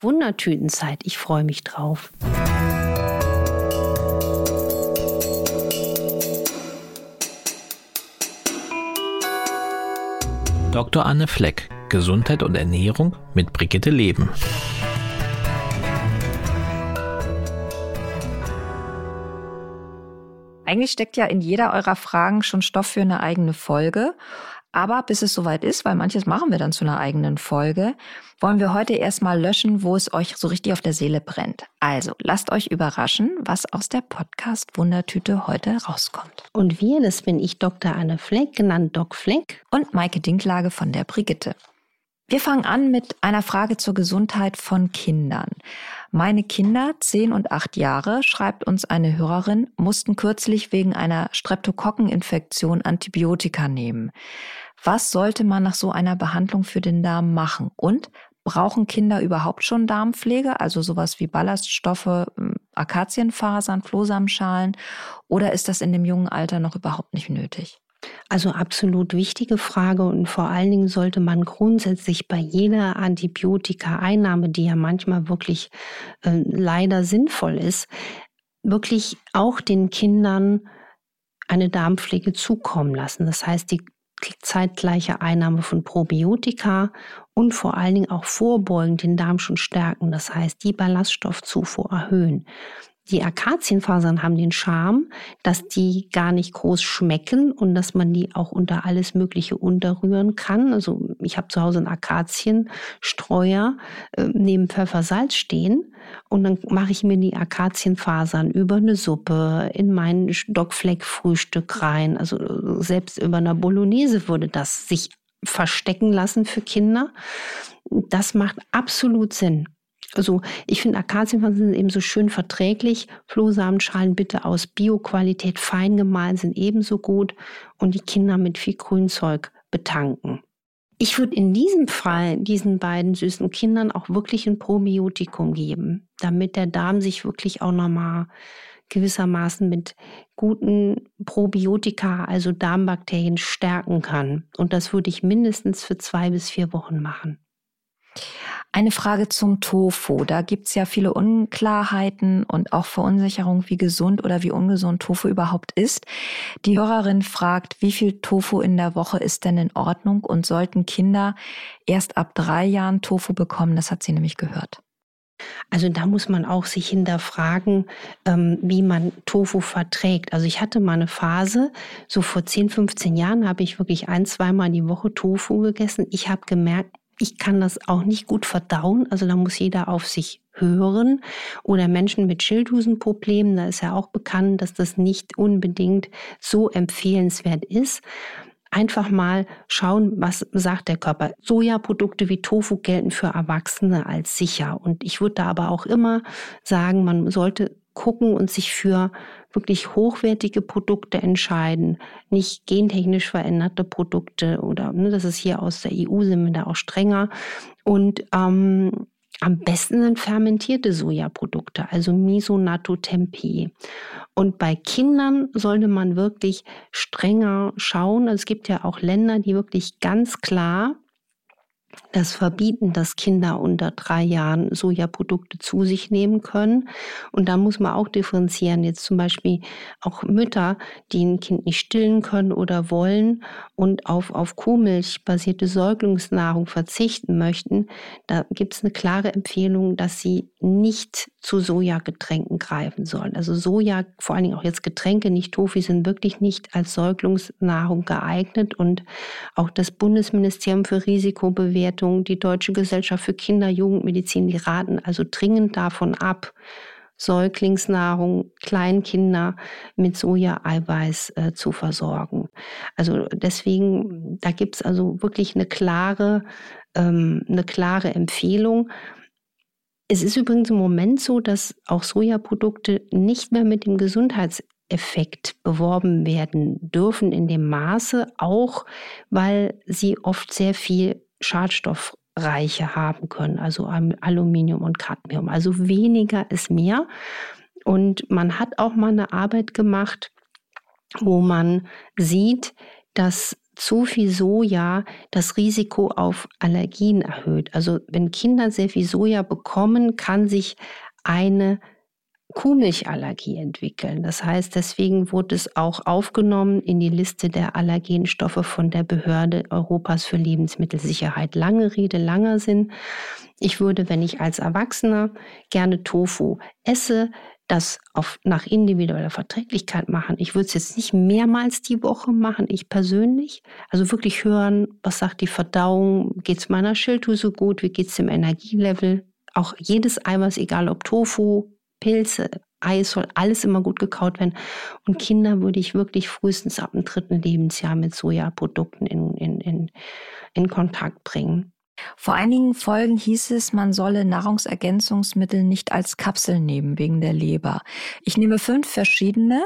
Wundertütenzeit. Ich freue mich drauf. Dr. Anne Fleck, Gesundheit und Ernährung mit Brigitte Leben. Eigentlich steckt ja in jeder eurer Fragen schon Stoff für eine eigene Folge. Aber bis es soweit ist, weil manches machen wir dann zu einer eigenen Folge, wollen wir heute erstmal löschen, wo es euch so richtig auf der Seele brennt. Also lasst euch überraschen, was aus der Podcast Wundertüte heute rauskommt. Und wir, das bin ich Dr. Anne Fleck, genannt Doc Fleck. Und Maike Dinklage von der Brigitte. Wir fangen an mit einer Frage zur Gesundheit von Kindern. Meine Kinder, zehn und acht Jahre, schreibt uns eine Hörerin, mussten kürzlich wegen einer Streptokokkeninfektion Antibiotika nehmen. Was sollte man nach so einer Behandlung für den Darm machen? Und brauchen Kinder überhaupt schon Darmpflege, also sowas wie Ballaststoffe, hm, Akazienfasern, Flohsamenschalen? Oder ist das in dem jungen Alter noch überhaupt nicht nötig? Also absolut wichtige Frage und vor allen Dingen sollte man grundsätzlich bei jeder Antibiotika-Einnahme, die ja manchmal wirklich äh, leider sinnvoll ist, wirklich auch den Kindern eine Darmpflege zukommen lassen. Das heißt, die zeitgleiche Einnahme von Probiotika und vor allen Dingen auch vorbeugend den Darm schon stärken. Das heißt, die Ballaststoffzufuhr erhöhen. Die Akazienfasern haben den Charme, dass die gar nicht groß schmecken und dass man die auch unter alles Mögliche unterrühren kann. Also ich habe zu Hause einen Akazienstreuer äh, neben Pfeffersalz stehen und dann mache ich mir die Akazienfasern über eine Suppe in mein Stockfleck-Frühstück rein. Also selbst über einer Bolognese würde das sich verstecken lassen für Kinder. Das macht absolut Sinn. Also ich finde Akazienfasern sind eben so schön verträglich. Flohsamenschalen bitte aus Bioqualität fein gemahlen sind ebenso gut und die Kinder mit viel Grünzeug betanken. Ich würde in diesem Fall diesen beiden süßen Kindern auch wirklich ein Probiotikum geben, damit der Darm sich wirklich auch nochmal gewissermaßen mit guten Probiotika, also Darmbakterien, stärken kann. Und das würde ich mindestens für zwei bis vier Wochen machen. Eine Frage zum Tofu. Da gibt es ja viele Unklarheiten und auch Verunsicherung, wie gesund oder wie ungesund Tofu überhaupt ist. Die Hörerin fragt, wie viel Tofu in der Woche ist denn in Ordnung und sollten Kinder erst ab drei Jahren Tofu bekommen? Das hat sie nämlich gehört. Also da muss man auch sich hinterfragen, ähm, wie man Tofu verträgt. Also ich hatte mal eine Phase, so vor 10, 15 Jahren habe ich wirklich ein, zweimal die Woche Tofu gegessen. Ich habe gemerkt, ich kann das auch nicht gut verdauen. Also da muss jeder auf sich hören. Oder Menschen mit Schilddrüsenproblemen, da ist ja auch bekannt, dass das nicht unbedingt so empfehlenswert ist. Einfach mal schauen, was sagt der Körper. Sojaprodukte wie Tofu gelten für Erwachsene als sicher. Und ich würde da aber auch immer sagen, man sollte gucken und sich für wirklich hochwertige Produkte entscheiden, nicht gentechnisch veränderte Produkte oder ne, das ist hier aus der EU sind wir da auch strenger und ähm, am besten sind fermentierte Sojaprodukte, also Miso, Natto, Tempeh. Und bei Kindern sollte man wirklich strenger schauen. Es gibt ja auch Länder, die wirklich ganz klar das verbieten, dass Kinder unter drei Jahren Sojaprodukte zu sich nehmen können. Und da muss man auch differenzieren. Jetzt zum Beispiel auch Mütter, die ein Kind nicht stillen können oder wollen und auf, auf Kuhmilch basierte Säuglingsnahrung verzichten möchten. Da gibt es eine klare Empfehlung, dass sie nicht zu Sojagetränken greifen sollen. Also Soja, vor allen Dingen auch jetzt Getränke, nicht Tofi, sind wirklich nicht als Säuglingsnahrung geeignet. Und auch das Bundesministerium für Risikobewertung, die Deutsche Gesellschaft für Kinder, Jugendmedizin, die raten also dringend davon ab, Säuglingsnahrung, Kleinkinder mit Soja-Eiweiß äh, zu versorgen. Also deswegen, da gibt es also wirklich eine klare, ähm, eine klare Empfehlung. Es ist übrigens im Moment so, dass auch Sojaprodukte nicht mehr mit dem Gesundheitseffekt beworben werden dürfen in dem Maße, auch weil sie oft sehr viel Schadstoffreiche haben können, also Aluminium und Cadmium. Also weniger ist mehr. Und man hat auch mal eine Arbeit gemacht, wo man sieht, dass zu viel Soja das Risiko auf Allergien erhöht. Also wenn Kinder sehr viel Soja bekommen, kann sich eine Kuhmilchallergie entwickeln. Das heißt, deswegen wurde es auch aufgenommen in die Liste der Allergenstoffe von der Behörde Europas für Lebensmittelsicherheit. Lange Rede, langer Sinn. Ich würde, wenn ich als Erwachsener gerne Tofu esse, das auf, nach individueller Verträglichkeit machen. Ich würde es jetzt nicht mehrmals die Woche machen, ich persönlich. Also wirklich hören, was sagt die Verdauung, geht es meiner Schilddrüse gut, wie geht es dem Energielevel. Auch jedes Eiweiß, egal ob Tofu, Pilze, Eis, soll alles immer gut gekaut werden. Und Kinder würde ich wirklich frühestens ab dem dritten Lebensjahr mit Sojaprodukten in, in, in, in Kontakt bringen. Vor einigen Folgen hieß es, man solle Nahrungsergänzungsmittel nicht als Kapsel nehmen wegen der Leber. Ich nehme fünf verschiedene,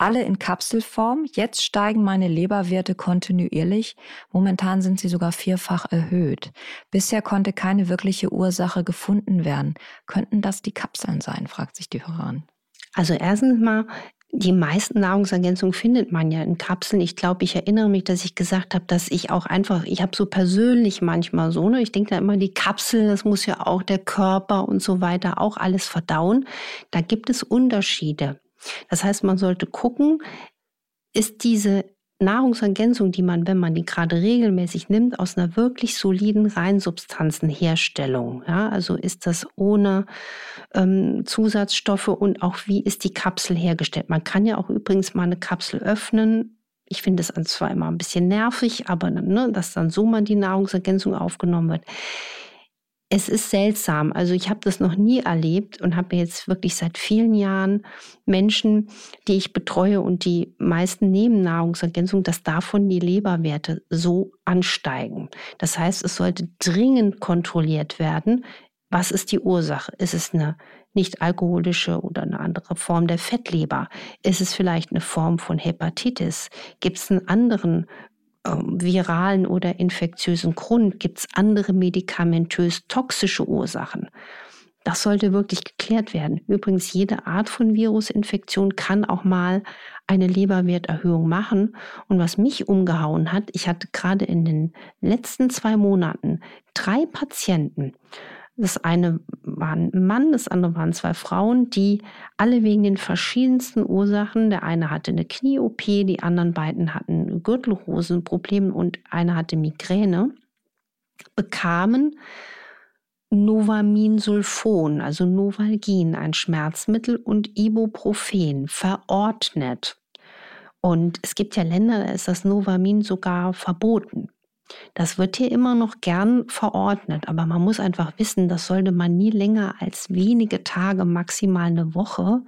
alle in Kapselform. Jetzt steigen meine Leberwerte kontinuierlich. Momentan sind sie sogar vierfach erhöht. Bisher konnte keine wirkliche Ursache gefunden werden. Könnten das die Kapseln sein, fragt sich die Hörerin. Also erstens mal die meisten Nahrungsergänzungen findet man ja in Kapseln. Ich glaube, ich erinnere mich, dass ich gesagt habe, dass ich auch einfach, ich habe so persönlich manchmal so, ne, ich denke da immer, die Kapsel, das muss ja auch der Körper und so weiter auch alles verdauen. Da gibt es Unterschiede. Das heißt, man sollte gucken, ist diese Nahrungsergänzung, die man, wenn man die gerade regelmäßig nimmt, aus einer wirklich soliden Reinsubstanzenherstellung. Ja, also ist das ohne ähm, Zusatzstoffe und auch wie ist die Kapsel hergestellt. Man kann ja auch übrigens mal eine Kapsel öffnen. Ich finde es zwar immer ein bisschen nervig, aber ne, dass dann so mal die Nahrungsergänzung aufgenommen wird es ist seltsam. Also ich habe das noch nie erlebt und habe jetzt wirklich seit vielen Jahren Menschen, die ich betreue und die meisten nehmen Nahrungsergänzung, dass davon die Leberwerte so ansteigen. Das heißt, es sollte dringend kontrolliert werden. Was ist die Ursache? Ist es eine nicht alkoholische oder eine andere Form der Fettleber? Ist es vielleicht eine Form von Hepatitis? Gibt es einen anderen viralen oder infektiösen Grund? Gibt es andere medikamentös toxische Ursachen? Das sollte wirklich geklärt werden. Übrigens, jede Art von Virusinfektion kann auch mal eine Leberwerterhöhung machen. Und was mich umgehauen hat, ich hatte gerade in den letzten zwei Monaten drei Patienten, das eine war ein Mann, das andere waren zwei Frauen, die alle wegen den verschiedensten Ursachen, der eine hatte eine Knie-OP, die anderen beiden hatten Gürtelhosenprobleme und einer hatte Migräne, bekamen Novaminsulfon, also Novalgin, ein Schmerzmittel und Ibuprofen verordnet. Und es gibt ja Länder, da ist das Novamin sogar verboten. Das wird hier immer noch gern verordnet, aber man muss einfach wissen, das sollte man nie länger als wenige Tage, maximal eine Woche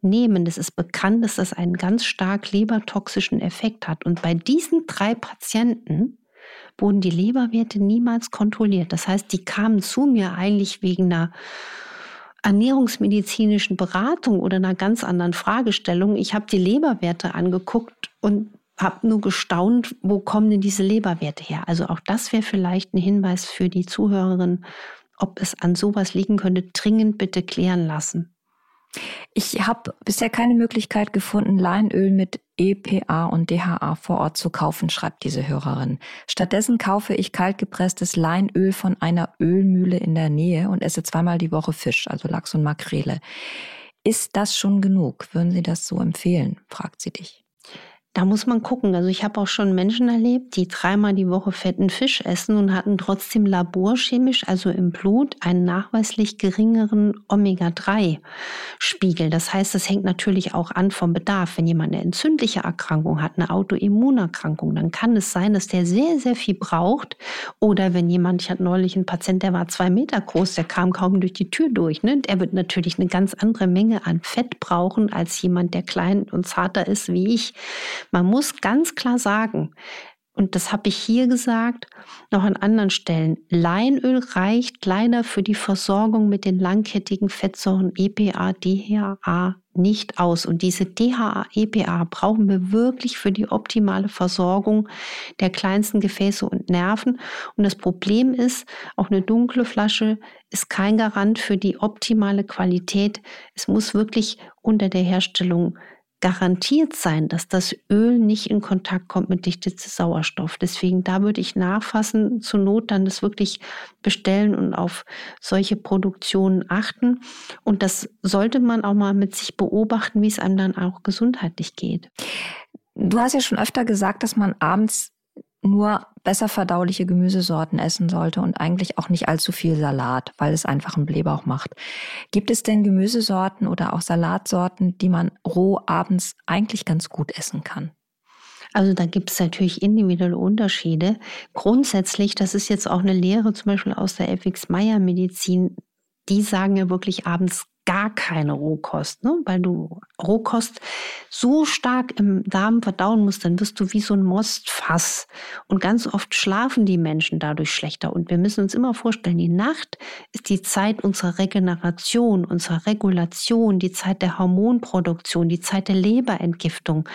nehmen. Es ist bekannt, dass das einen ganz stark lebertoxischen Effekt hat. Und bei diesen drei Patienten wurden die Leberwerte niemals kontrolliert. Das heißt, die kamen zu mir eigentlich wegen einer ernährungsmedizinischen Beratung oder einer ganz anderen Fragestellung. Ich habe die Leberwerte angeguckt und habe nur gestaunt, wo kommen denn diese Leberwerte her? Also auch das wäre vielleicht ein Hinweis für die Zuhörerin, ob es an sowas liegen könnte, dringend bitte klären lassen. Ich habe bisher keine Möglichkeit gefunden, Leinöl mit EPA und DHA vor Ort zu kaufen, schreibt diese Hörerin. Stattdessen kaufe ich kaltgepresstes Leinöl von einer Ölmühle in der Nähe und esse zweimal die Woche Fisch, also Lachs und Makrele. Ist das schon genug? Würden Sie das so empfehlen? fragt sie dich. Da muss man gucken. Also ich habe auch schon Menschen erlebt, die dreimal die Woche fetten Fisch essen und hatten trotzdem laborchemisch, also im Blut, einen nachweislich geringeren Omega-3-Spiegel. Das heißt, das hängt natürlich auch an vom Bedarf. Wenn jemand eine entzündliche Erkrankung hat, eine Autoimmunerkrankung, dann kann es sein, dass der sehr, sehr viel braucht. Oder wenn jemand, ich hatte neulich einen Patient, der war zwei Meter groß, der kam kaum durch die Tür durch. Ne? Der wird natürlich eine ganz andere Menge an Fett brauchen als jemand, der klein und zarter ist wie ich. Man muss ganz klar sagen, und das habe ich hier gesagt, noch an anderen Stellen. Leinöl reicht leider für die Versorgung mit den langkettigen Fettsäuren EPA, DHA nicht aus. Und diese DHA, EPA brauchen wir wirklich für die optimale Versorgung der kleinsten Gefäße und Nerven. Und das Problem ist, auch eine dunkle Flasche ist kein Garant für die optimale Qualität. Es muss wirklich unter der Herstellung garantiert sein, dass das Öl nicht in Kontakt kommt mit dichtem Sauerstoff. Deswegen da würde ich nachfassen, zur Not dann das wirklich bestellen und auf solche Produktionen achten. Und das sollte man auch mal mit sich beobachten, wie es einem dann auch gesundheitlich geht. Du hast ja schon öfter gesagt, dass man abends nur besser verdauliche Gemüsesorten essen sollte und eigentlich auch nicht allzu viel Salat, weil es einfach einen Blähbauch macht. Gibt es denn Gemüsesorten oder auch Salatsorten, die man roh abends eigentlich ganz gut essen kann? Also da gibt es natürlich individuelle Unterschiede. Grundsätzlich, das ist jetzt auch eine Lehre zum Beispiel aus der FX Meyer Medizin, die sagen ja wirklich abends gar keine Rohkost, ne? weil du Rohkost so stark im Darm verdauen musst, dann wirst du wie so ein Mostfass. Und ganz oft schlafen die Menschen dadurch schlechter. Und wir müssen uns immer vorstellen, die Nacht ist die Zeit unserer Regeneration, unserer Regulation, die Zeit der Hormonproduktion, die Zeit der Leberentgiftung.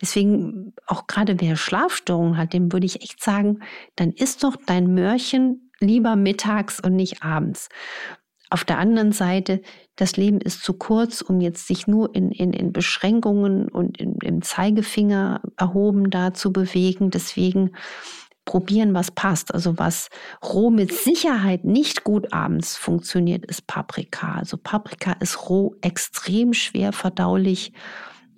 Deswegen auch gerade wer Schlafstörungen hat, dem würde ich echt sagen, dann isst doch dein Mörchen lieber mittags und nicht abends. Auf der anderen Seite, das Leben ist zu kurz, um jetzt sich nur in, in, in Beschränkungen und in, im Zeigefinger erhoben da zu bewegen. Deswegen probieren, was passt. Also was roh mit Sicherheit nicht gut abends funktioniert, ist Paprika. Also Paprika ist roh extrem schwer verdaulich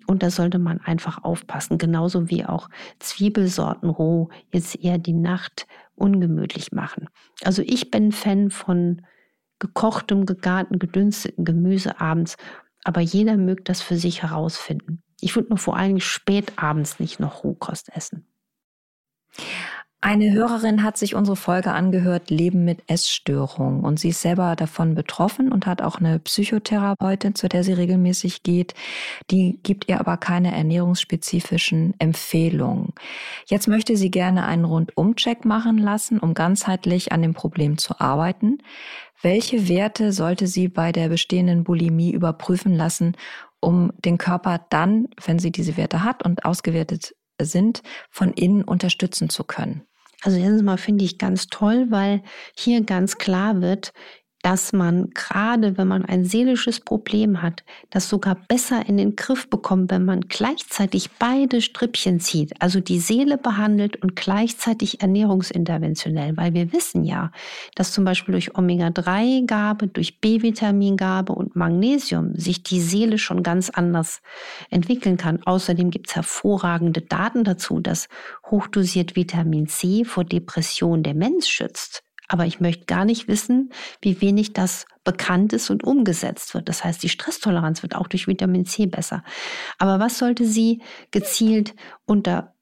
und da sollte man einfach aufpassen. Genauso wie auch Zwiebelsorten roh jetzt eher die Nacht ungemütlich machen. Also ich bin Fan von gekochtem, gegarten, gedünsteten Gemüse abends. Aber jeder mögt das für sich herausfinden. Ich würde nur vor allem spät abends nicht noch Rohkost essen. Eine Hörerin hat sich unsere Folge angehört, Leben mit Essstörungen. Und sie ist selber davon betroffen und hat auch eine Psychotherapeutin, zu der sie regelmäßig geht. Die gibt ihr aber keine ernährungsspezifischen Empfehlungen. Jetzt möchte sie gerne einen Rundumcheck machen lassen, um ganzheitlich an dem Problem zu arbeiten. Welche Werte sollte sie bei der bestehenden Bulimie überprüfen lassen, um den Körper dann, wenn sie diese Werte hat und ausgewertet sind, von innen unterstützen zu können? Also erstens mal finde ich ganz toll, weil hier ganz klar wird, dass man gerade, wenn man ein seelisches Problem hat, das sogar besser in den Griff bekommt, wenn man gleichzeitig beide Strippchen zieht, also die Seele behandelt und gleichzeitig ernährungsinterventionell, weil wir wissen ja, dass zum Beispiel durch Omega-3-Gabe, durch B-Vitamingabe und Magnesium sich die Seele schon ganz anders entwickeln kann. Außerdem gibt es hervorragende Daten dazu, dass hochdosiert Vitamin C vor Depression der Mensch schützt. Aber ich möchte gar nicht wissen, wie wenig das bekannt ist und umgesetzt wird. Das heißt, die Stresstoleranz wird auch durch Vitamin C besser. Aber was sollte sie gezielt unter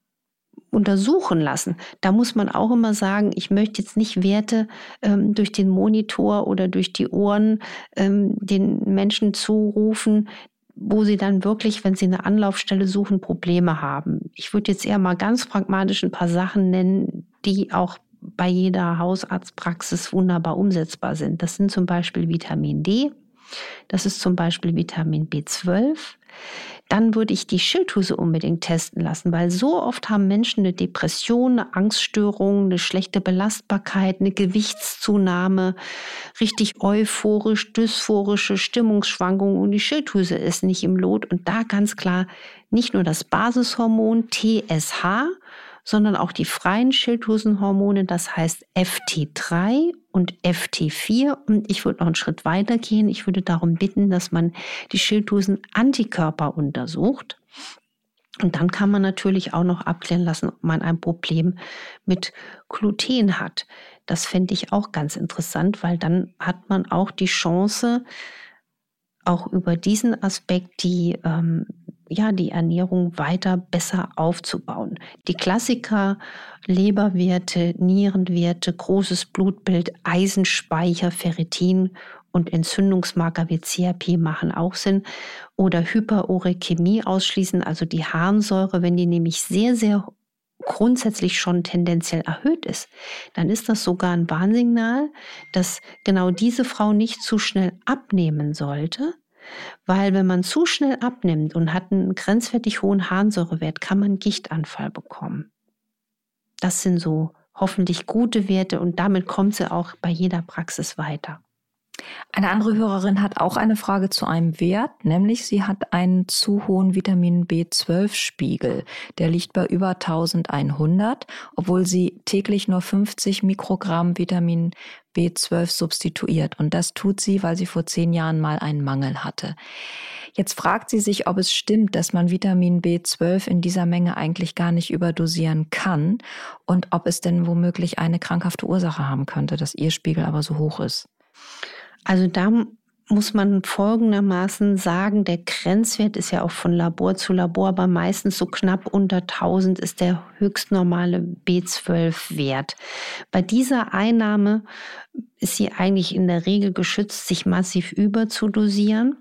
untersuchen lassen. Da muss man auch immer sagen, ich möchte jetzt nicht Werte ähm, durch den Monitor oder durch die Ohren ähm, den Menschen zurufen, wo sie dann wirklich, wenn sie eine Anlaufstelle suchen, Probleme haben. Ich würde jetzt eher mal ganz pragmatisch ein paar Sachen nennen, die auch bei jeder Hausarztpraxis wunderbar umsetzbar sind. Das sind zum Beispiel Vitamin D, das ist zum Beispiel Vitamin B12. Dann würde ich die Schilddrüse unbedingt testen lassen, weil so oft haben Menschen eine Depression, eine Angststörung, eine schlechte Belastbarkeit, eine Gewichtszunahme, richtig euphorisch, dysphorische Stimmungsschwankungen und die Schilddrüse ist nicht im Lot. Und da ganz klar nicht nur das Basishormon TSH, sondern auch die freien Schilddrüsenhormone, das heißt FT3 und FT4. Und ich würde noch einen Schritt weiter gehen. Ich würde darum bitten, dass man die Schilddrüsen-Antikörper untersucht. Und dann kann man natürlich auch noch abklären lassen, ob man ein Problem mit Gluten hat. Das fände ich auch ganz interessant, weil dann hat man auch die Chance, auch über diesen Aspekt die ähm, ja, die Ernährung weiter besser aufzubauen. Die Klassiker, Leberwerte, Nierenwerte, großes Blutbild, Eisenspeicher, Ferritin und Entzündungsmarker wie CRP machen auch Sinn. Oder Hyperurechämie ausschließen, also die Harnsäure, wenn die nämlich sehr, sehr grundsätzlich schon tendenziell erhöht ist, dann ist das sogar ein Warnsignal, dass genau diese Frau nicht zu schnell abnehmen sollte, weil wenn man zu schnell abnimmt und hat einen grenzwertig hohen Harnsäurewert, kann man Gichtanfall bekommen. Das sind so hoffentlich gute Werte und damit kommt sie auch bei jeder Praxis weiter. Eine andere Hörerin hat auch eine Frage zu einem Wert, nämlich sie hat einen zu hohen Vitamin B12-Spiegel. Der liegt bei über 1100, obwohl sie täglich nur 50 Mikrogramm Vitamin B12 substituiert. Und das tut sie, weil sie vor zehn Jahren mal einen Mangel hatte. Jetzt fragt sie sich, ob es stimmt, dass man Vitamin B12 in dieser Menge eigentlich gar nicht überdosieren kann und ob es denn womöglich eine krankhafte Ursache haben könnte, dass ihr Spiegel aber so hoch ist. Also da muss man folgendermaßen sagen, der Grenzwert ist ja auch von Labor zu Labor, aber meistens so knapp unter 1000 ist der höchstnormale B12-Wert. Bei dieser Einnahme ist sie eigentlich in der Regel geschützt, sich massiv überzudosieren.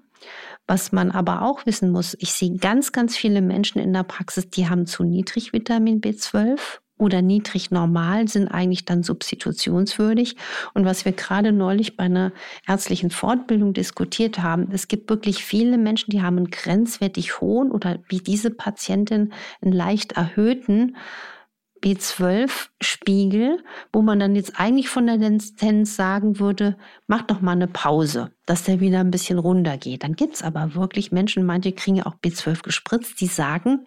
Was man aber auch wissen muss, ich sehe ganz, ganz viele Menschen in der Praxis, die haben zu niedrig Vitamin B12 oder niedrig normal sind eigentlich dann substitutionswürdig. Und was wir gerade neulich bei einer ärztlichen Fortbildung diskutiert haben, es gibt wirklich viele Menschen, die haben einen grenzwertig hohen oder wie diese Patientin einen leicht erhöhten B12-Spiegel, wo man dann jetzt eigentlich von der Tendenz sagen würde, mach doch mal eine Pause, dass der wieder ein bisschen runtergeht. Dann gibt es aber wirklich Menschen, manche kriegen ja auch B12 gespritzt, die sagen,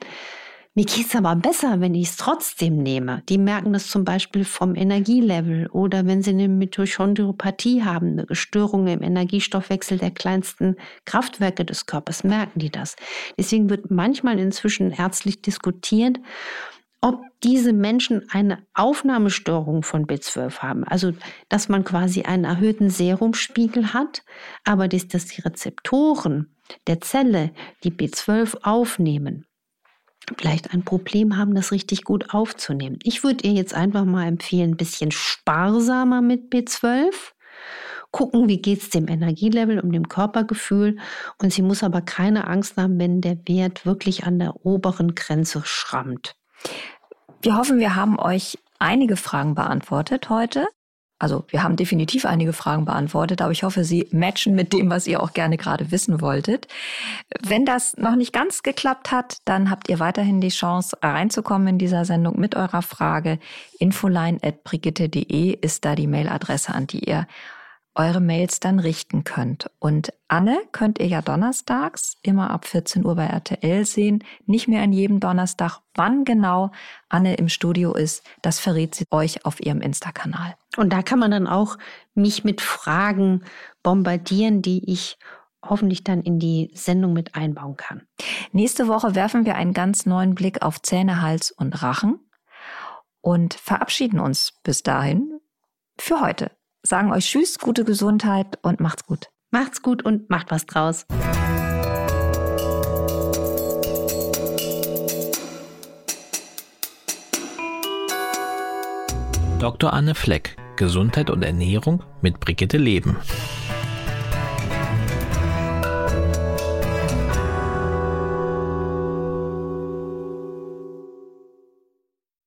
mir geht es aber besser, wenn ich es trotzdem nehme. Die merken das zum Beispiel vom Energielevel oder wenn sie eine Mitochondriopathie haben, eine Störung im Energiestoffwechsel der kleinsten Kraftwerke des Körpers, merken die das. Deswegen wird manchmal inzwischen ärztlich diskutiert, ob diese Menschen eine Aufnahmestörung von B12 haben. Also, dass man quasi einen erhöhten Serumspiegel hat, aber dass die Rezeptoren der Zelle die B12 aufnehmen vielleicht ein Problem haben, das richtig gut aufzunehmen. Ich würde ihr jetzt einfach mal empfehlen, ein bisschen sparsamer mit B12 gucken, wie geht es dem Energielevel und dem Körpergefühl. Und sie muss aber keine Angst haben, wenn der Wert wirklich an der oberen Grenze schrammt. Wir hoffen, wir haben euch einige Fragen beantwortet heute. Also wir haben definitiv einige Fragen beantwortet, aber ich hoffe, sie matchen mit dem, was ihr auch gerne gerade wissen wolltet. Wenn das noch nicht ganz geklappt hat, dann habt ihr weiterhin die Chance reinzukommen in dieser Sendung mit eurer Frage. infoline.brigitte.de ist da die Mailadresse, an die ihr eure Mails dann richten könnt. Und Anne könnt ihr ja donnerstags immer ab 14 Uhr bei RTL sehen. Nicht mehr an jedem Donnerstag. Wann genau Anne im Studio ist, das verrät sie euch auf ihrem Insta-Kanal. Und da kann man dann auch mich mit Fragen bombardieren, die ich hoffentlich dann in die Sendung mit einbauen kann. Nächste Woche werfen wir einen ganz neuen Blick auf Zähne, Hals und Rachen und verabschieden uns bis dahin für heute sagen euch Tschüss, gute Gesundheit und macht's gut. Macht's gut und macht was draus. Dr. Anne Fleck, Gesundheit und Ernährung mit Brigitte Leben.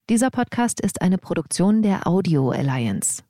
Dieser Podcast ist eine Produktion der Audio Alliance.